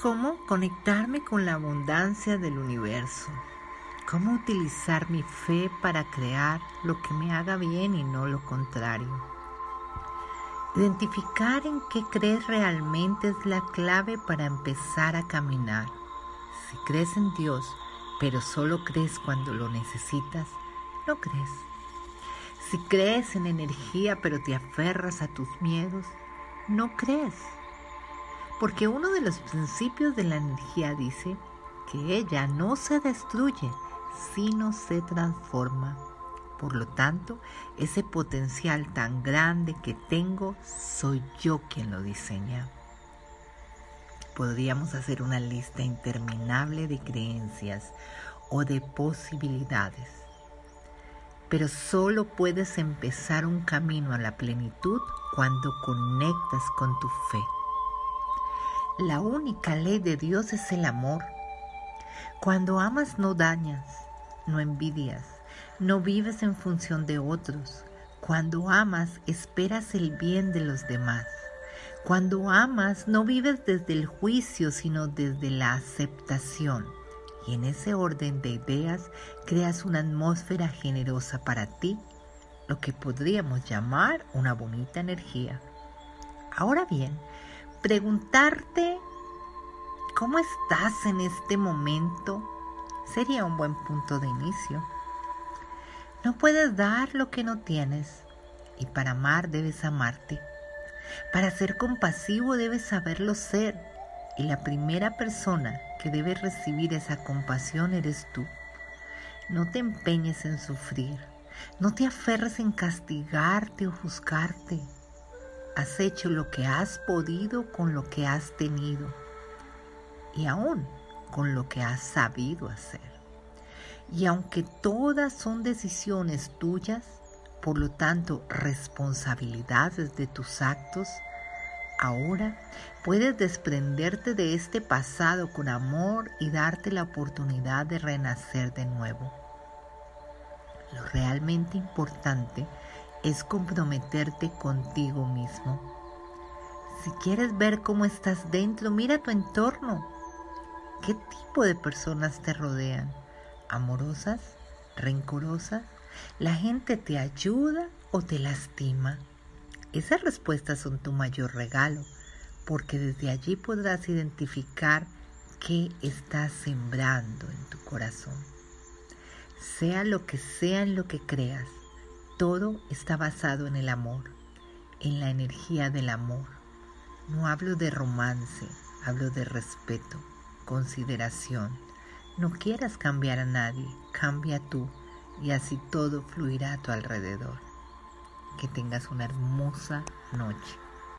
¿Cómo conectarme con la abundancia del universo? ¿Cómo utilizar mi fe para crear lo que me haga bien y no lo contrario? Identificar en qué crees realmente es la clave para empezar a caminar. Si crees en Dios, pero solo crees cuando lo necesitas, no crees. Si crees en energía, pero te aferras a tus miedos, no crees porque uno de los principios de la energía dice que ella no se destruye, sino se transforma. Por lo tanto, ese potencial tan grande que tengo, soy yo quien lo diseña. Podríamos hacer una lista interminable de creencias o de posibilidades, pero solo puedes empezar un camino a la plenitud cuando conectas con tu fe. La única ley de Dios es el amor. Cuando amas no dañas, no envidias, no vives en función de otros. Cuando amas esperas el bien de los demás. Cuando amas no vives desde el juicio, sino desde la aceptación. Y en ese orden de ideas creas una atmósfera generosa para ti, lo que podríamos llamar una bonita energía. Ahora bien, preguntarte cómo estás en este momento sería un buen punto de inicio. No puedes dar lo que no tienes y para amar debes amarte. Para ser compasivo debes saberlo ser y la primera persona que debe recibir esa compasión eres tú. No te empeñes en sufrir, no te aferres en castigarte o juzgarte has hecho lo que has podido con lo que has tenido y aún con lo que has sabido hacer. Y aunque todas son decisiones tuyas, por lo tanto responsabilidades de tus actos, ahora puedes desprenderte de este pasado con amor y darte la oportunidad de renacer de nuevo. Lo realmente importante es comprometerte contigo mismo. Si quieres ver cómo estás dentro, mira tu entorno. ¿Qué tipo de personas te rodean? ¿Amorosas? ¿Rencorosas? ¿La gente te ayuda o te lastima? Esas respuestas son tu mayor regalo, porque desde allí podrás identificar qué estás sembrando en tu corazón. Sea lo que sea en lo que creas, todo está basado en el amor, en la energía del amor. No hablo de romance, hablo de respeto, consideración. No quieras cambiar a nadie, cambia tú y así todo fluirá a tu alrededor. Que tengas una hermosa noche.